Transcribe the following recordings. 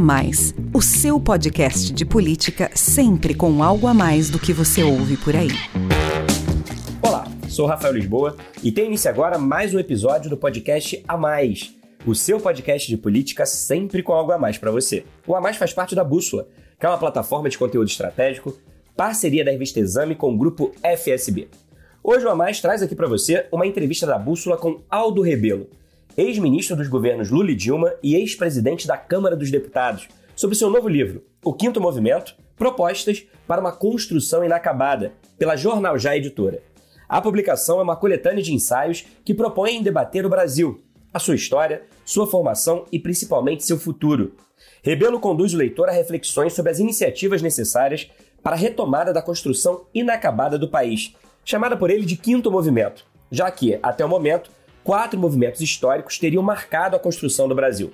Mais, o seu podcast de política sempre com algo a mais do que você ouve por aí. Olá, sou Rafael Lisboa e tem início agora mais um episódio do podcast A Mais, o seu podcast de política sempre com algo a mais para você. O A Mais faz parte da Bússola, que é uma plataforma de conteúdo estratégico, parceria da revista Exame com o grupo FSB. Hoje o A Mais traz aqui para você uma entrevista da Bússola com Aldo Rebelo, ex-ministro dos governos Lula e Dilma e ex-presidente da Câmara dos Deputados, sobre seu novo livro, O Quinto Movimento Propostas para uma Construção Inacabada, pela Jornal Já Editora. A publicação é uma coletânea de ensaios que propõem debater o Brasil, a sua história, sua formação e principalmente seu futuro. Rebelo conduz o leitor a reflexões sobre as iniciativas necessárias para a retomada da construção inacabada do país, chamada por ele de Quinto Movimento, já que, até o momento, quatro movimentos históricos teriam marcado a construção do Brasil.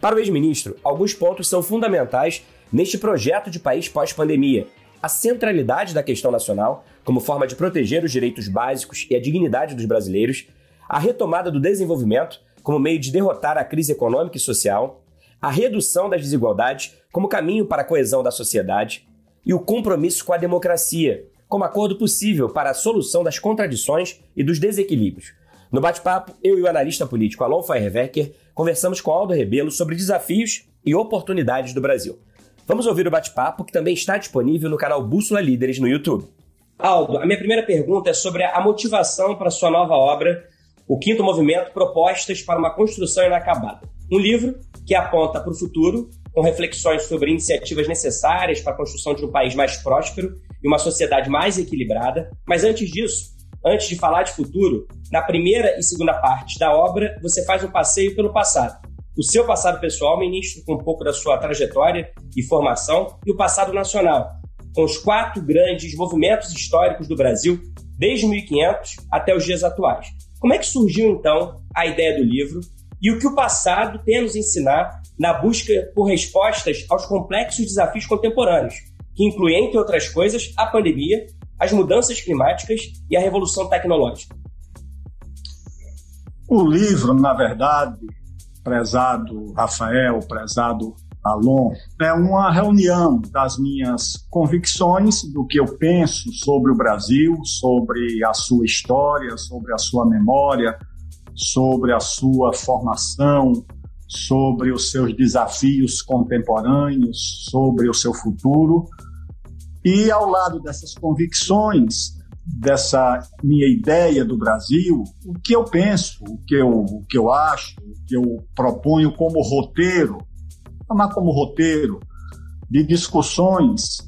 Para o ex-ministro, alguns pontos são fundamentais neste projeto de país pós-pandemia. A centralidade da questão nacional, como forma de proteger os direitos básicos e a dignidade dos brasileiros, a retomada do desenvolvimento, como meio de derrotar a crise econômica e social, a redução das desigualdades como caminho para a coesão da sociedade e o compromisso com a democracia, como acordo possível para a solução das contradições e dos desequilíbrios, no bate-papo, eu e o analista político Alon Feierwecker conversamos com Aldo Rebelo sobre desafios e oportunidades do Brasil. Vamos ouvir o bate-papo que também está disponível no canal Bússola Líderes no YouTube. Aldo, a minha primeira pergunta é sobre a motivação para sua nova obra, O Quinto Movimento Propostas para uma Construção Inacabada. Um livro que aponta para o futuro, com reflexões sobre iniciativas necessárias para a construção de um país mais próspero e uma sociedade mais equilibrada. Mas antes disso, antes de falar de futuro, na primeira e segunda parte da obra, você faz um passeio pelo passado. O seu passado pessoal, ministro, com um pouco da sua trajetória e formação, e o passado nacional, com os quatro grandes movimentos históricos do Brasil, desde 1500 até os dias atuais. Como é que surgiu, então, a ideia do livro e o que o passado tem a nos ensinar na busca por respostas aos complexos desafios contemporâneos, que incluem, entre outras coisas, a pandemia as mudanças climáticas e a revolução tecnológica? O livro, na verdade, prezado Rafael, prezado Alon, é uma reunião das minhas convicções, do que eu penso sobre o Brasil, sobre a sua história, sobre a sua memória, sobre a sua formação, sobre os seus desafios contemporâneos, sobre o seu futuro e ao lado dessas convicções, dessa minha ideia do Brasil, o que eu penso, o que eu, o que eu acho, o que eu proponho como roteiro, tomar como roteiro de discussões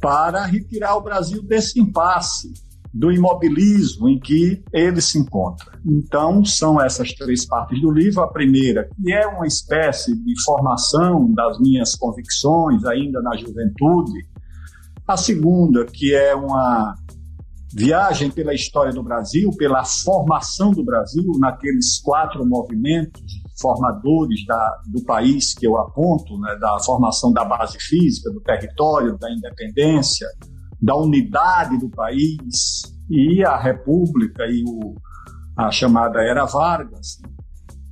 para retirar o Brasil desse impasse, do imobilismo em que ele se encontra. Então, são essas três partes do livro. A primeira, que é uma espécie de formação das minhas convicções, ainda na juventude, a segunda, que é uma viagem pela história do Brasil, pela formação do Brasil, naqueles quatro movimentos formadores da, do país que eu aponto, né, da formação da base física, do território, da independência, da unidade do país e a República e o, a chamada Era Vargas,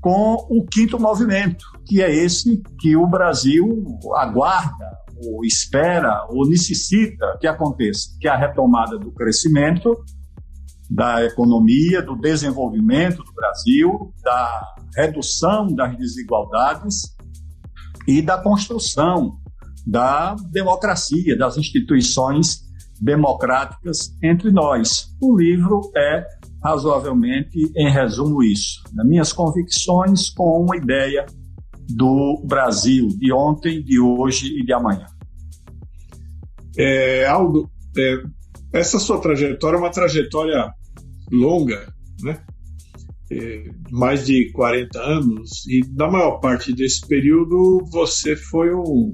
com o quinto movimento, que é esse que o Brasil aguarda ou espera ou necessita que aconteça, que é a retomada do crescimento, da economia, do desenvolvimento do Brasil, da redução das desigualdades e da construção da democracia, das instituições democráticas entre nós. O livro é razoavelmente, em resumo, isso. Minhas convicções com uma ideia do Brasil de ontem, de hoje e de amanhã. É, Aldo, é, essa sua trajetória é uma trajetória longa, né? É, mais de 40 anos, e na maior parte desse período você foi um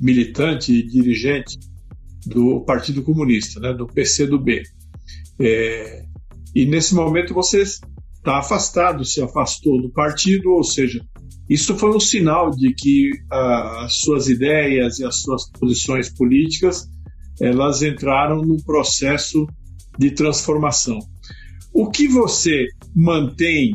militante e dirigente do Partido Comunista, né, do PCdoB. É, e nesse momento você está afastado, se afastou do partido, ou seja, isso foi um sinal de que uh, as suas ideias e as suas posições políticas elas entraram num processo de transformação. O que você mantém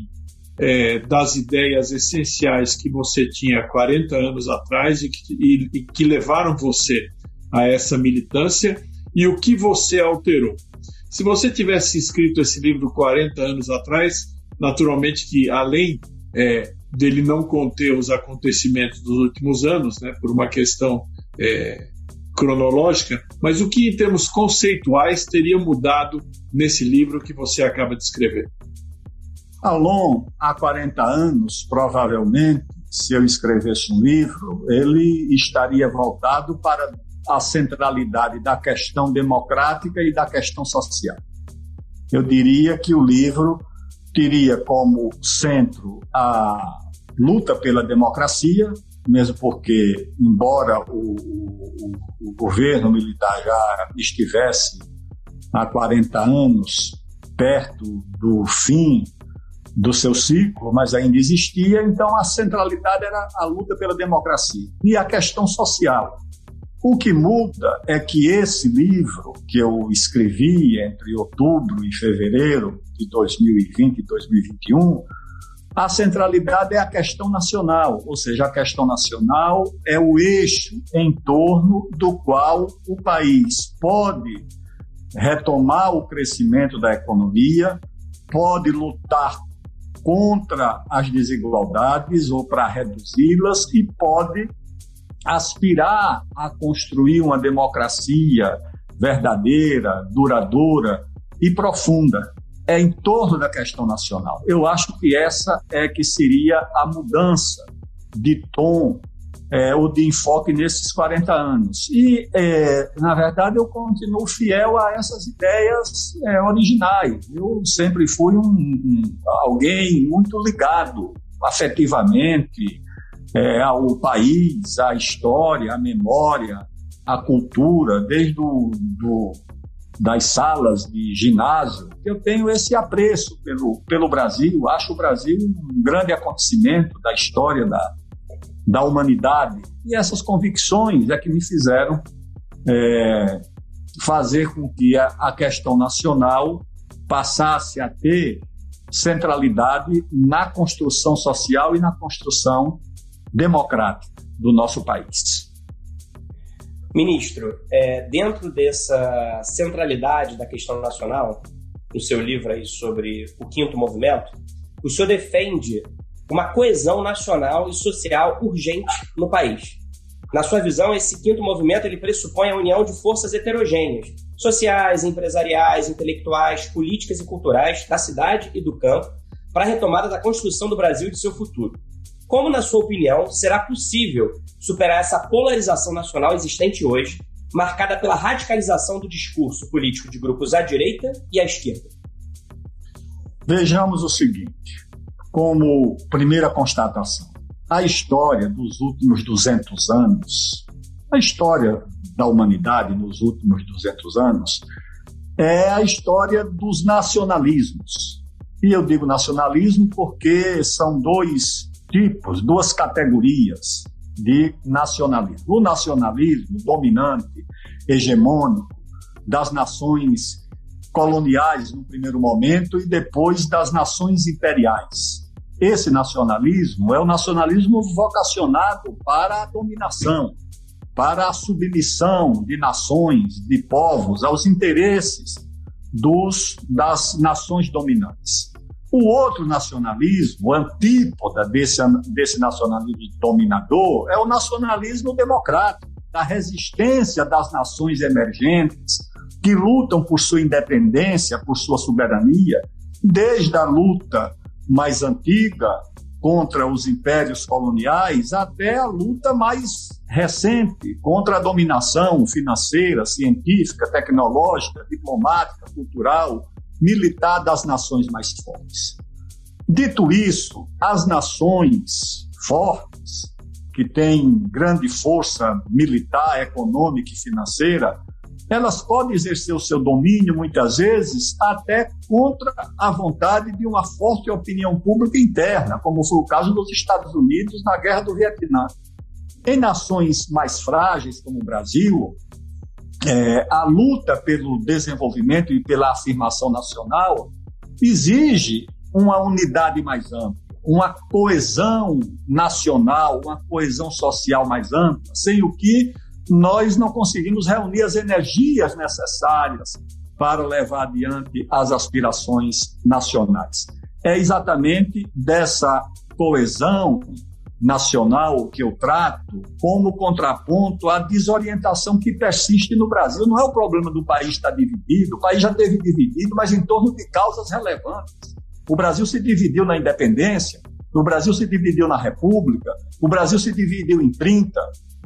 é, das ideias essenciais que você tinha 40 anos atrás e que, e, e que levaram você a essa militância e o que você alterou. Se você tivesse escrito esse livro 40 anos atrás, naturalmente que além é, dele não conter os acontecimentos dos últimos anos, né, por uma questão é, cronológica, mas o que em termos conceituais teria mudado nesse livro que você acaba de escrever? Alon, há 40 anos, provavelmente, se eu escrevesse um livro, ele estaria voltado para a centralidade da questão democrática e da questão social. Eu diria que o livro teria como centro a luta pela democracia, mesmo porque, embora o, o, o governo militar já estivesse há 40 anos perto do fim do seu ciclo, mas ainda existia, então a centralidade era a luta pela democracia. E a questão social. O que muda é que esse livro que eu escrevi entre outubro e fevereiro de 2020 e 2021, a centralidade é a questão nacional, ou seja, a questão nacional é o eixo em torno do qual o país pode retomar o crescimento da economia, pode lutar contra as desigualdades ou para reduzi-las e pode aspirar a construir uma democracia verdadeira, duradoura e profunda. É em torno da questão nacional. Eu acho que essa é que seria a mudança de tom é, ou de enfoque nesses 40 anos. E, é, na verdade, eu continuo fiel a essas ideias é, originais. Eu sempre fui um, um, alguém muito ligado afetivamente é, ao país, à história, à memória, à cultura, desde o, do, das salas de ginásio. Eu tenho esse apreço pelo, pelo Brasil. Acho o Brasil um grande acontecimento da história da da humanidade. E essas convicções é que me fizeram é, fazer com que a, a questão nacional passasse a ter centralidade na construção social e na construção democrática do nosso país. Ministro, é, dentro dessa centralidade da questão nacional, no seu livro aí sobre o quinto movimento, o senhor defende uma coesão nacional e social urgente no país. Na sua visão, esse quinto movimento ele pressupõe a união de forças heterogêneas, sociais, empresariais, intelectuais, políticas e culturais da cidade e do campo, para a retomada da construção do Brasil e de seu futuro. Como, na sua opinião, será possível superar essa polarização nacional existente hoje, marcada pela radicalização do discurso político de grupos à direita e à esquerda? Vejamos o seguinte: como primeira constatação. A história dos últimos 200 anos, a história da humanidade nos últimos 200 anos, é a história dos nacionalismos. E eu digo nacionalismo porque são dois tipos, duas categorias de nacionalismo. O nacionalismo dominante, hegemônico, das nações coloniais no primeiro momento e depois das nações imperiais. Esse nacionalismo é o nacionalismo vocacionado para a dominação, para a submissão de nações, de povos aos interesses dos, das nações dominantes. O outro nacionalismo, antípoda desse, desse nacionalismo dominador, é o nacionalismo democrático, da resistência das nações emergentes, que lutam por sua independência, por sua soberania, desde a luta mais antiga contra os impérios coloniais até a luta mais recente contra a dominação financeira, científica, tecnológica, diplomática, cultural, militar das nações mais fortes. Dito isso, as nações fortes, que têm grande força militar, econômica e financeira, elas podem exercer o seu domínio, muitas vezes, até contra a vontade de uma forte opinião pública interna, como foi o caso dos Estados Unidos na Guerra do Vietnã. Em nações mais frágeis, como o Brasil, é, a luta pelo desenvolvimento e pela afirmação nacional exige uma unidade mais ampla. uma coesão nacional, uma coesão social mais ampla, sem o que nós não conseguimos reunir as energias necessárias para levar adiante as aspirações nacionais. É exatamente dessa coesão nacional que eu trato como contraponto à desorientação que persiste no Brasil. Não é o problema do país estar dividido, o país já teve dividido, mas em torno de causas relevantes. O Brasil se dividiu na independência, o Brasil se dividiu na República, o Brasil se dividiu em 30,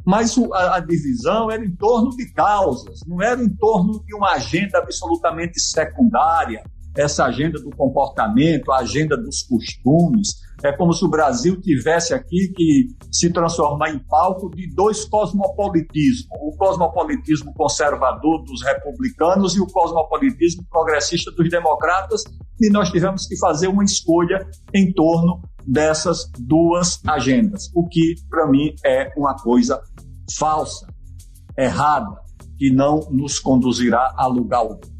mas a, divisão era em torno de causas, não era em torno de uma agenda absolutamente secundária, essa agenda do comportamento, a agenda dos costumes. É como se o Brasil tivesse aqui que se transformar em palco de dois cosmopolitismos: o cosmopolitismo conservador dos republicanos e o cosmopolitismo progressista dos democratas, e nós tivemos que fazer uma escolha em torno dessas duas agendas, o que para mim é uma coisa falsa, errada, que não nos conduzirá a lugar algum.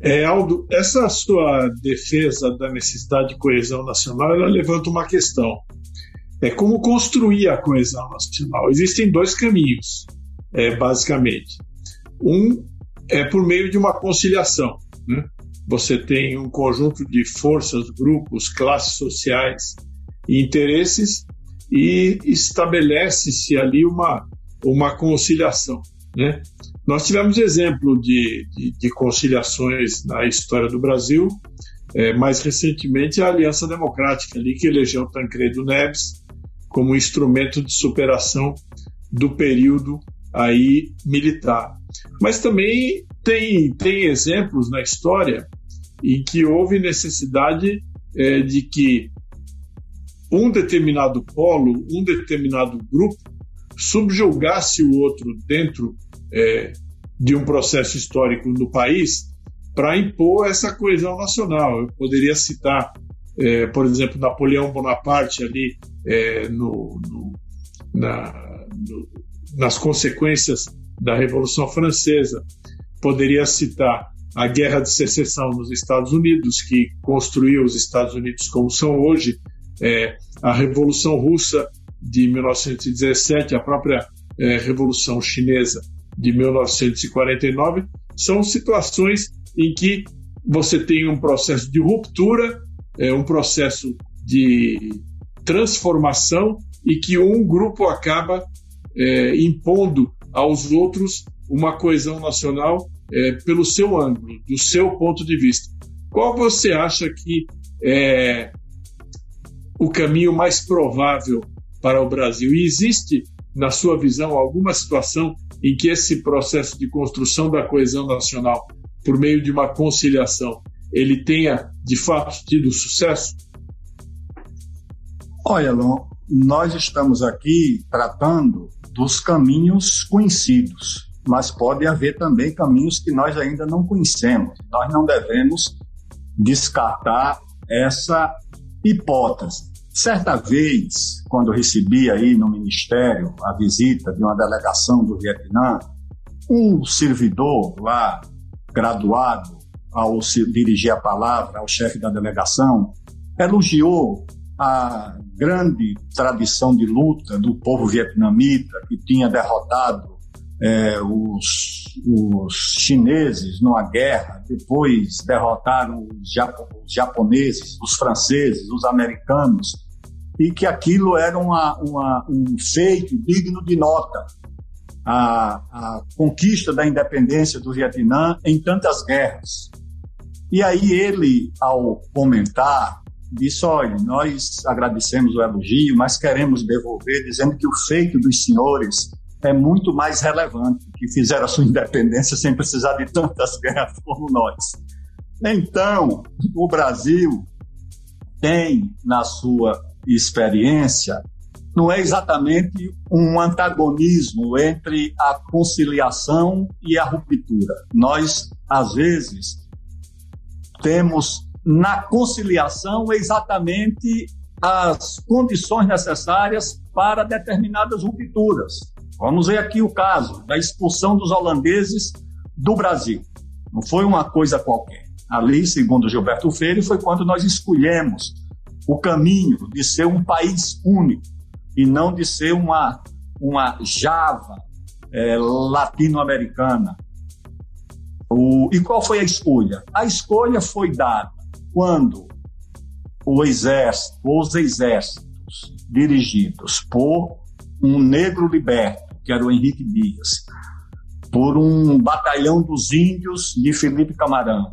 É, Aldo, essa sua defesa da necessidade de coesão nacional, ela levanta uma questão. É como construir a coesão nacional. Existem dois caminhos, é, basicamente. Um é por meio de uma conciliação. Né? Você tem um conjunto de forças, grupos, classes sociais e interesses e estabelece-se ali uma, uma conciliação. Né? Nós tivemos exemplo de, de, de conciliações na história do Brasil, é, mais recentemente a Aliança Democrática, ali que elegeu Tancredo Neves como instrumento de superação do período aí militar. Mas também tem, tem exemplos na história em que houve necessidade é, de que um determinado polo, um determinado grupo, subjugasse o outro dentro é, de um processo histórico no país para impor essa coesão nacional. Eu poderia citar, é, por exemplo, Napoleão Bonaparte ali é, no, no, na, no, nas consequências da Revolução Francesa. Poderia citar a Guerra de Secessão nos Estados Unidos, que construiu os Estados Unidos como são hoje, é, a Revolução Russa de 1917, a própria é, Revolução Chinesa de 1949, são situações em que você tem um processo de ruptura, é, um processo de transformação e que um grupo acaba é, impondo aos outros uma coesão nacional é, pelo seu ângulo, do seu ponto de vista. Qual você acha que é o caminho mais provável para o Brasil? E existe, na sua visão, alguma situação em que esse processo de construção da coesão nacional, por meio de uma conciliação, ele tenha de fato tido sucesso? Olha, Lon, nós estamos aqui tratando dos caminhos conhecidos, mas pode haver também caminhos que nós ainda não conhecemos. Nós não devemos descartar essa hipótese. Certa vez, quando recebi aí no ministério a visita de uma delegação do Vietnã, um servidor lá, graduado, ao dirigir a palavra ao chefe da delegação, elogiou a grande tradição de luta do povo vietnamita que tinha derrotado é, os, os, chineses numa guerra, depois derrotaram os, japoneses, os franceses, os americanos, e que aquilo era uma, uma, um feito digno de nota. A, a, conquista da independência do Vietnã em tantas guerras. E aí ele, ao comentar, disse: olha, nós agradecemos o elogio, mas queremos devolver, dizendo que o feito dos senhores é muito mais relevante, que fizeram a sua independência sem precisar de tantas guerras como nós. Então, o Brasil tem na sua experiência, não é exatamente um antagonismo entre a conciliação e a ruptura. Nós, às vezes, temos na conciliação exatamente as condições necessárias para determinadas rupturas. Vamos ver aqui o caso da expulsão dos holandeses do Brasil. Não foi uma coisa qualquer. Ali, segundo Gilberto Freire, foi quando nós escolhemos o caminho de ser um país único e não de ser uma, uma Java é, latino-americana. E qual foi a escolha? A escolha foi dada quando o exército, os exércitos dirigidos por um negro liberto, que era o Henrique Dias, por um batalhão dos índios de Felipe Camarão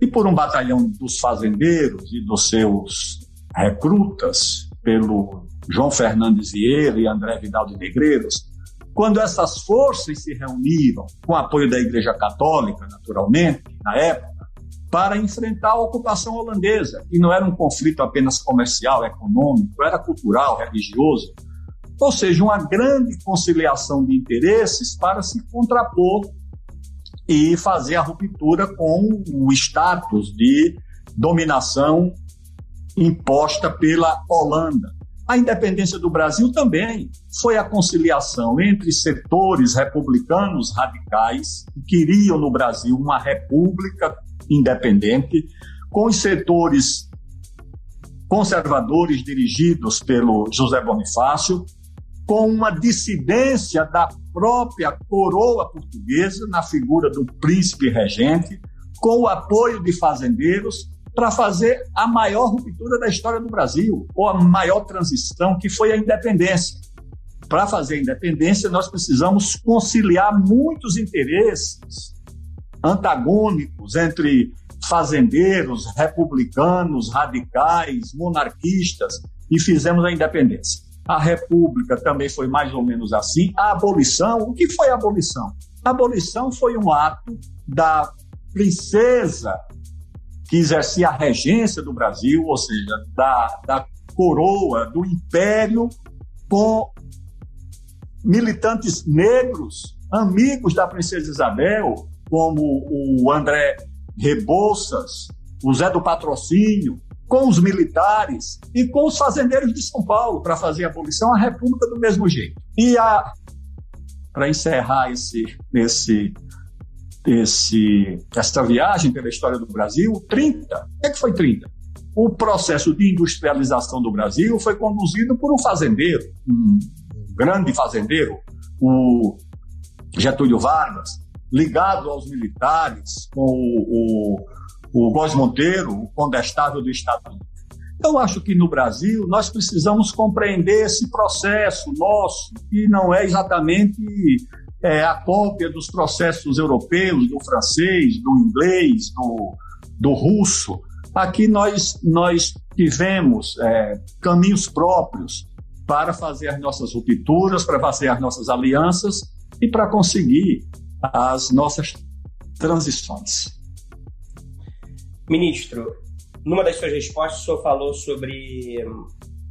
e por um batalhão dos fazendeiros e dos seus recrutas, pelo João Fernandes Vieira e André Vidal de Negreiros, quando essas forças se reuniram, com apoio da Igreja Católica, naturalmente, na época, para enfrentar a ocupação holandesa, que não era um conflito apenas comercial, econômico, era cultural, religioso, ou seja, uma grande conciliação de interesses para se contrapor e fazer a ruptura com o status de dominação imposta pela Holanda. A independência do Brasil também foi a conciliação entre setores republicanos radicais que queriam no Brasil uma república independente, com os setores conservadores dirigidos pelo José Bonifácio, com uma dissidência da própria coroa portuguesa na figura do príncipe regente, com o apoio de fazendeiros para fazer a maior ruptura da história do Brasil, ou a maior transição, que foi a independência. Para fazer a independência, nós precisamos conciliar muitos interesses antagônicos entre fazendeiros, republicanos, radicais, monarquistas, e fizemos a independência. A República também foi mais ou menos assim. A abolição, o que foi a abolição? A abolição foi um ato da princesa que exercia a regência do Brasil, ou seja, da, da coroa, do império, com militantes negros, amigos da princesa Isabel, como o André Rebouças, o Zé do Patrocínio, com os militares e com os fazendeiros de São Paulo para fazer a abolição, a República do mesmo jeito. E a para encerrar esse, esse, esse, essa viagem pela história do Brasil, 30. O é que foi 30? O processo de industrialização do Brasil foi conduzido por um fazendeiro, um grande fazendeiro, o Getúlio Vargas, ligado aos militares, com o, o, o Monteiro, o condestável do Estado Unido. Eu acho que no Brasil nós precisamos compreender esse processo nosso, que não é exatamente é, a cópia dos processos europeus, do francês, do inglês, do, do russo. Aqui nós, nós tivemos é, caminhos próprios para fazer as nossas rupturas, para fazer as nossas alianças e para conseguir as nossas transições. Ministro, numa das suas respostas, o senhor falou sobre hum,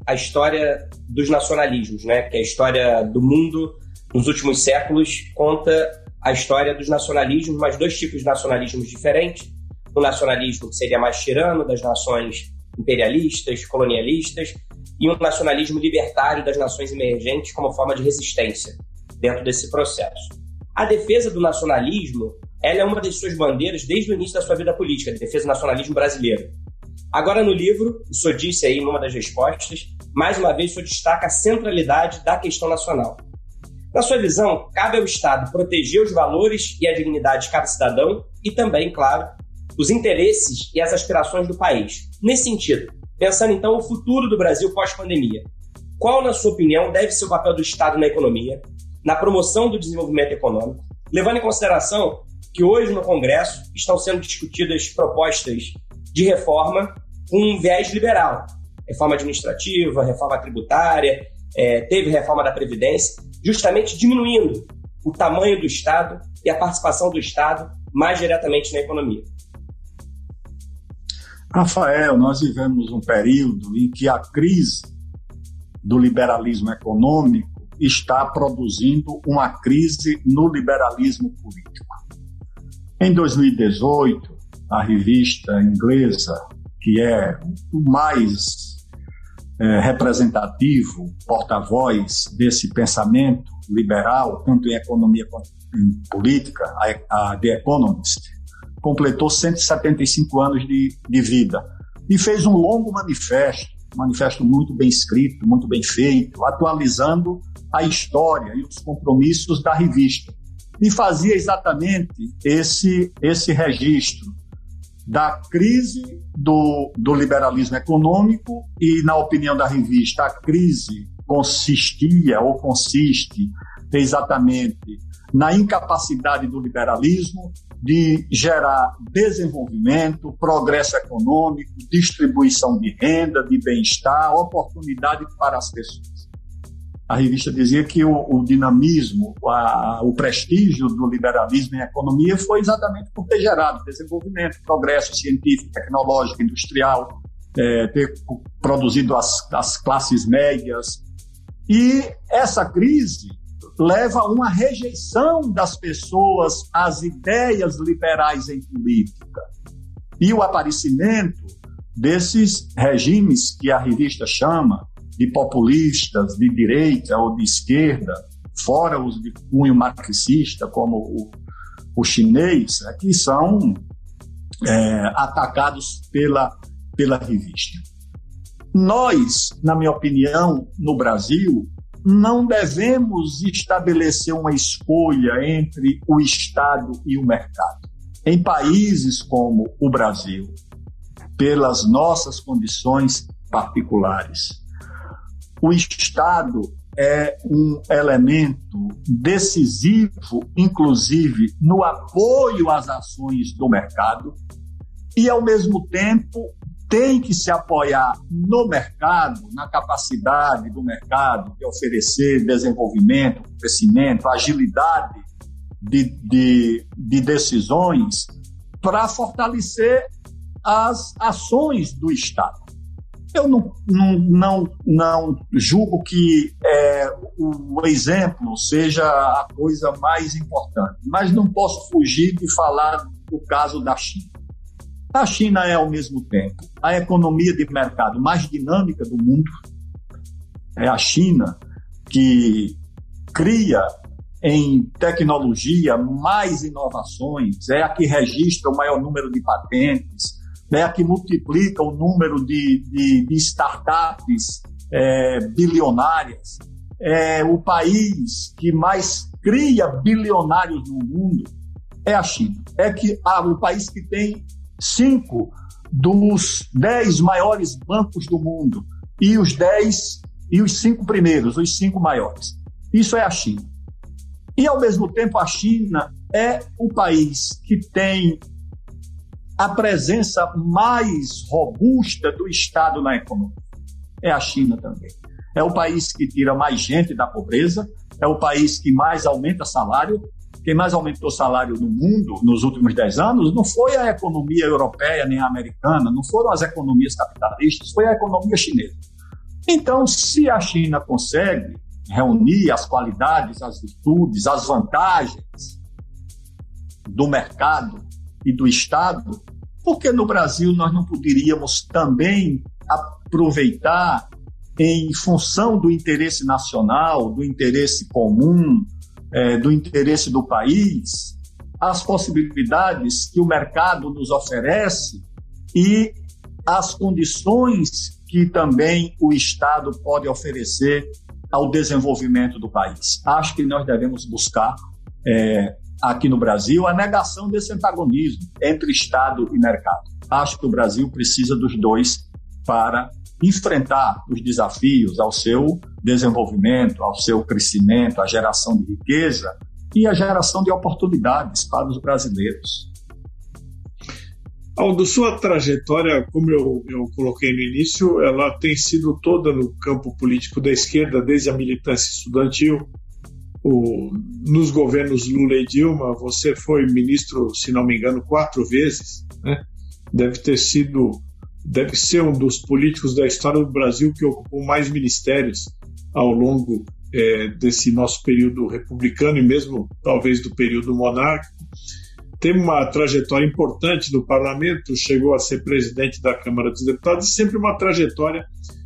a história dos nacionalismos, né? Que é a história do mundo nos últimos séculos conta a história dos nacionalismos, mas dois tipos de nacionalismos diferentes. O nacionalismo que seria mais tirano das nações imperialistas, colonialistas, e um nacionalismo libertário das nações emergentes como forma de resistência dentro desse processo. A defesa do nacionalismo ela é uma das suas bandeiras desde o início da sua vida política, a defesa do nacionalismo brasileiro. Agora, no livro, o senhor disse aí, numa das respostas, mais uma vez o senhor destaca a centralidade da questão nacional. Na sua visão, cabe ao Estado proteger os valores e a dignidade de cada cidadão e também, claro, os interesses e as aspirações do país. Nesse sentido, pensando então o futuro do Brasil pós-pandemia, qual, na sua opinião, deve ser o papel do Estado na economia, na promoção do desenvolvimento econômico, levando em consideração que hoje no Congresso estão sendo discutidas propostas de reforma com um viés liberal. Reforma administrativa, reforma tributária, é, teve reforma da Previdência, justamente diminuindo o tamanho do Estado e a participação do Estado mais diretamente na economia. Rafael, nós vivemos um período em que a crise do liberalismo econômico está produzindo uma crise no liberalismo político. Em 2018, a revista inglesa, que é o mais é, representativo, porta-voz desse pensamento liberal, tanto em economia quanto em política, a, a The Economist, completou 175 anos de, de vida e fez um longo manifesto manifesto muito bem escrito, muito bem feito, atualizando a história e os compromissos da revista. E fazia exatamente esse, esse registro da crise do, do liberalismo econômico e, na opinião da revista, a crise consistia ou consiste exatamente na incapacidade do liberalismo de gerar desenvolvimento, progresso econômico, distribuição de renda, de bem-estar, oportunidade para as pessoas. A revista dizia que o, o dinamismo, a, o prestígio do liberalismo em economia foi exatamente por ter gerado desenvolvimento, progresso científico, tecnológico, industrial, é, ter produzido as, as classes médias. E essa crise leva a uma rejeição das pessoas às ideias liberais em política. E o aparecimento desses regimes que a revista chama de populistas, de direita ou de esquerda, fora os de cunho marxista, como o, o chinês, é que são é, atacados pela, pela revista. Nós, na minha opinião, no Brasil, não devemos estabelecer uma escolha entre o Estado e o mercado. Em países como o Brasil, pelas nossas condições particulares, o Estado é um elemento decisivo, inclusive no apoio às ações do mercado, e, ao mesmo tempo, tem que se apoiar no mercado, na capacidade do mercado de oferecer desenvolvimento, crescimento, agilidade de, de, de decisões para fortalecer as ações do Estado. Eu não, não, não, não julgo que é, o exemplo seja a coisa mais importante, mas não posso fugir de falar do caso da China. A China é, ao mesmo tempo, a economia de mercado mais dinâmica do mundo. É a China que cria em tecnologia mais inovações, é a que registra o maior número de patentes, é a que multiplica o número de, de, de startups é, bilionárias. É o país que mais cria bilionários no mundo é a China. É que ah, o país que tem cinco dos dez maiores bancos do mundo e os dez e os cinco primeiros, os cinco maiores. Isso é a China. E ao mesmo tempo a China é o país que tem a presença mais robusta do Estado na economia. É a China também. É o país que tira mais gente da pobreza, é o país que mais aumenta salário, quem mais aumentou salário no mundo nos últimos 10 anos não foi a economia europeia nem a americana, não foram as economias capitalistas, foi a economia chinesa. Então, se a China consegue reunir as qualidades, as virtudes, as vantagens do mercado e do Estado, por que no Brasil nós não poderíamos também aproveitar em função do interesse nacional, do interesse comum, é, do interesse do país, as possibilidades que o mercado nos oferece e as condições que também o Estado pode oferecer ao desenvolvimento do país. Acho que nós devemos buscar é, aqui no Brasil a negação desse antagonismo entre Estado e mercado. Acho que o Brasil precisa dos dois para enfrentar os desafios ao seu desenvolvimento, ao seu crescimento, à geração de riqueza e à geração de oportunidades para os brasileiros. Aldo, sua trajetória, como eu, eu coloquei no início, ela tem sido toda no campo político da esquerda, desde a militância estudantil, o, nos governos Lula e Dilma, você foi ministro, se não me engano, quatro vezes, né? Deve ter sido deve ser um dos políticos da história do Brasil que ocupou mais ministérios ao longo é, desse nosso período republicano e mesmo talvez do período monárquico. Tem uma trajetória importante no parlamento, chegou a ser presidente da Câmara dos Deputados e sempre uma trajetória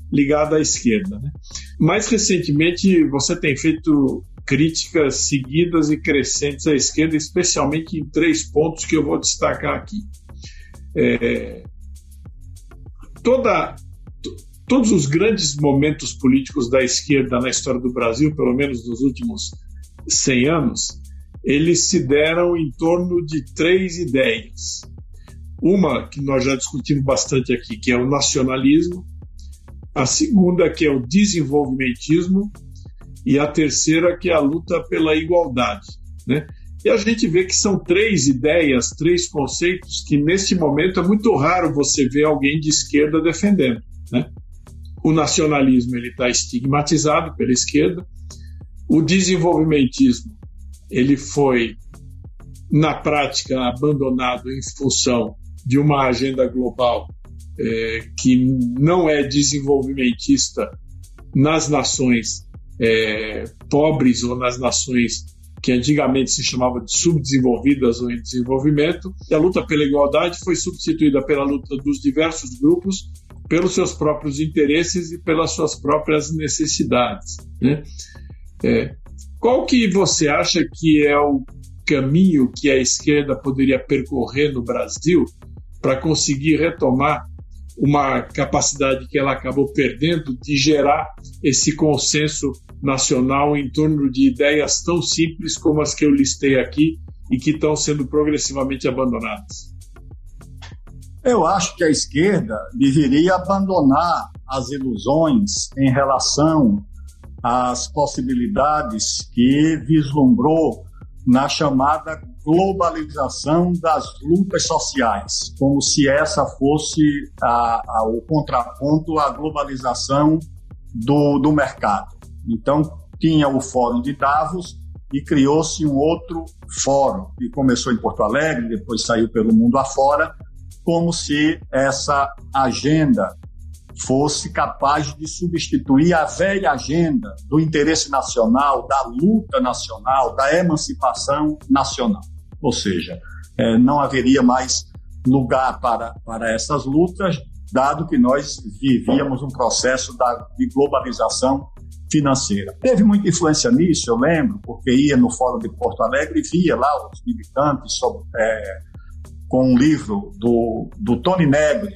ligada à esquerda. Né? Mais recentemente, você tem feito críticas seguidas e crescentes à esquerda, especialmente em três pontos que eu vou destacar aqui. É, toda todos os grandes momentos políticos da esquerda na história do Brasil, pelo menos nos últimos 100 anos, eles se deram em torno de três ideias. Uma que nós já discutimos bastante aqui, que é o nacionalismo, a segunda que é o desenvolvimentismo e a terceira que é a luta pela igualdade, né? E a gente vê que são três ideias, três conceitos que neste momento é muito raro você ver alguém de esquerda defendendo, né? O nacionalismo ele está estigmatizado pela esquerda, o desenvolvimentismo ele foi na prática abandonado em função de uma agenda global é, que não é desenvolvimentista nas nações é, pobres ou nas nações que antigamente se chamava de subdesenvolvidas ou em desenvolvimento, e a luta pela igualdade foi substituída pela luta dos diversos grupos pelos seus próprios interesses e pelas suas próprias necessidades. Né? É, qual que você acha que é o caminho que a esquerda poderia percorrer no Brasil para conseguir retomar uma capacidade que ela acabou perdendo de gerar esse consenso nacional em torno de ideias tão simples como as que eu listei aqui e que estão sendo progressivamente abandonadas? Eu acho que a esquerda deveria abandonar as ilusões em relação às possibilidades que vislumbrou na chamada globalização das lutas sociais, como se essa fosse a, a, o contraponto à globalização do, do mercado. Então, tinha o Fórum de Davos e criou-se um outro fórum, que começou em Porto Alegre, depois saiu pelo mundo afora, como se essa agenda fosse capaz de substituir a velha agenda do interesse nacional, da luta nacional, da emancipação nacional. Ou seja, é, não haveria mais lugar para, para essas lutas, dado que nós vivíamos um processo da, de globalização financeira. Teve muita influência nisso, eu lembro, porque ia no Fórum de Porto Alegre e via lá os militantes sobre, é, com um livro do, do Tony Negri,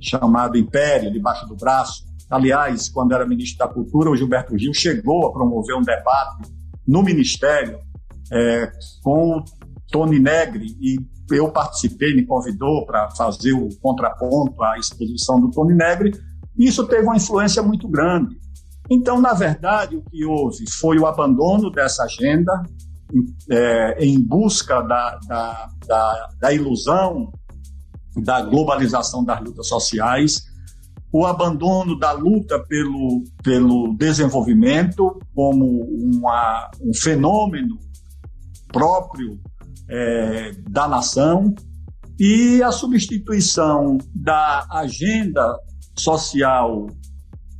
chamado Império, debaixo do braço. Aliás, quando era ministro da Cultura, o Gilberto Gil chegou a promover um debate no Ministério é, com o Tony Negri e eu participei, me convidou para fazer o contraponto à exposição do Tony Negri. Isso teve uma influência muito grande. Então, na verdade, o que houve foi o abandono dessa agenda é, em busca da, da, da, da ilusão da globalização das lutas sociais, o abandono da luta pelo, pelo desenvolvimento como uma, um fenômeno próprio é, da nação e a substituição da agenda social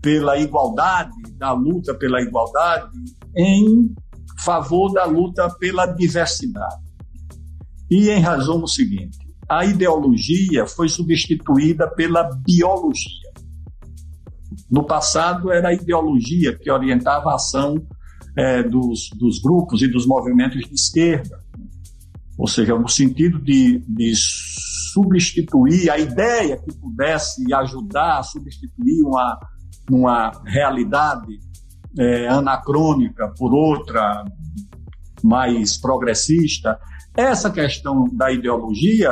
pela igualdade, da luta pela igualdade, em favor da luta pela diversidade. E em do seguinte: a ideologia foi substituída pela biologia. No passado, era a ideologia que orientava a ação é, dos, dos grupos e dos movimentos de esquerda ou seja, no sentido de, de substituir a ideia que pudesse ajudar a substituir uma, uma realidade é, anacrônica por outra mais progressista. Essa questão da ideologia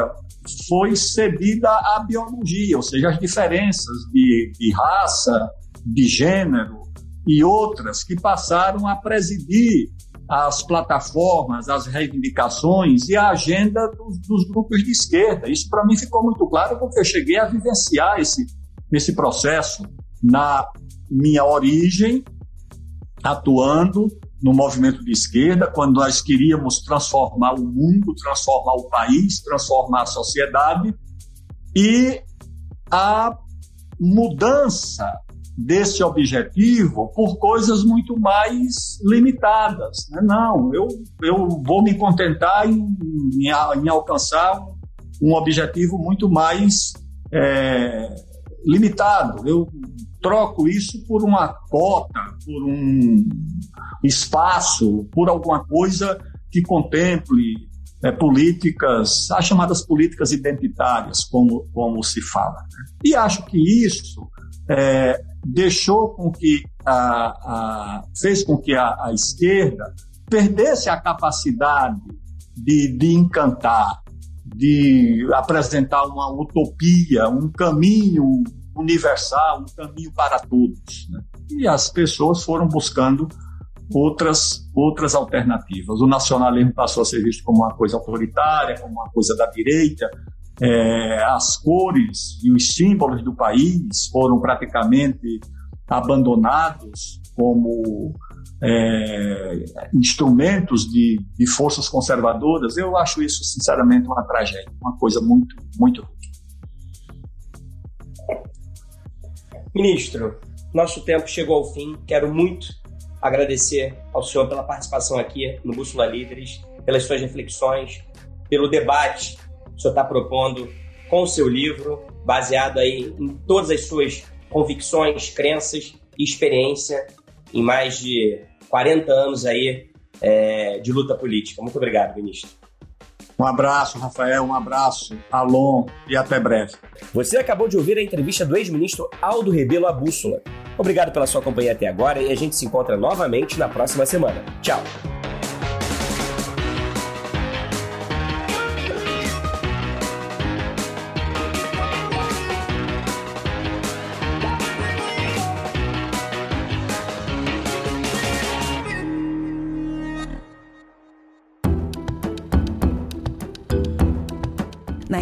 foi cedida à biologia, ou seja, as diferenças de, de raça, de gênero e outras que passaram a presidir as plataformas, as reivindicações e a agenda dos, dos grupos de esquerda. Isso para mim ficou muito claro porque eu cheguei a vivenciar esse, esse processo na minha origem, atuando no movimento de esquerda, quando nós queríamos transformar o mundo, transformar o país, transformar a sociedade, e a mudança desse objetivo por coisas muito mais limitadas. Né? Não, eu, eu vou me contentar em, em, em alcançar um objetivo muito mais é, limitado. Eu troco isso por uma cota, por um espaço, por alguma coisa que contemple é, políticas, as chamadas políticas identitárias, como, como se fala. Né? E acho que isso é, deixou com que a, a fez com que a, a, esquerda perdesse a capacidade de, de encantar, de apresentar uma utopia, um caminho universal, um caminho para todos. Né? E as pessoas foram buscando outras, outras alternativas. O nacionalismo passou a ser visto como uma coisa autoritária, como uma coisa da direita. É, as cores e os símbolos do país foram praticamente abandonados como é, instrumentos de, de forças conservadoras. Eu acho isso, sinceramente, uma tragédia, uma coisa muito, muito Ministro, nosso tempo chegou ao fim. Quero muito agradecer ao senhor pela participação aqui no Bússola Líderes, pelas suas reflexões, pelo debate que o senhor está propondo com o seu livro, baseado aí em todas as suas convicções, crenças e experiência em mais de 40 anos aí é, de luta política. Muito obrigado, ministro. Um abraço, Rafael, um abraço, Alon e até breve. Você acabou de ouvir a entrevista do ex-ministro Aldo Rebelo à Bússola. Obrigado pela sua companhia até agora e a gente se encontra novamente na próxima semana. Tchau!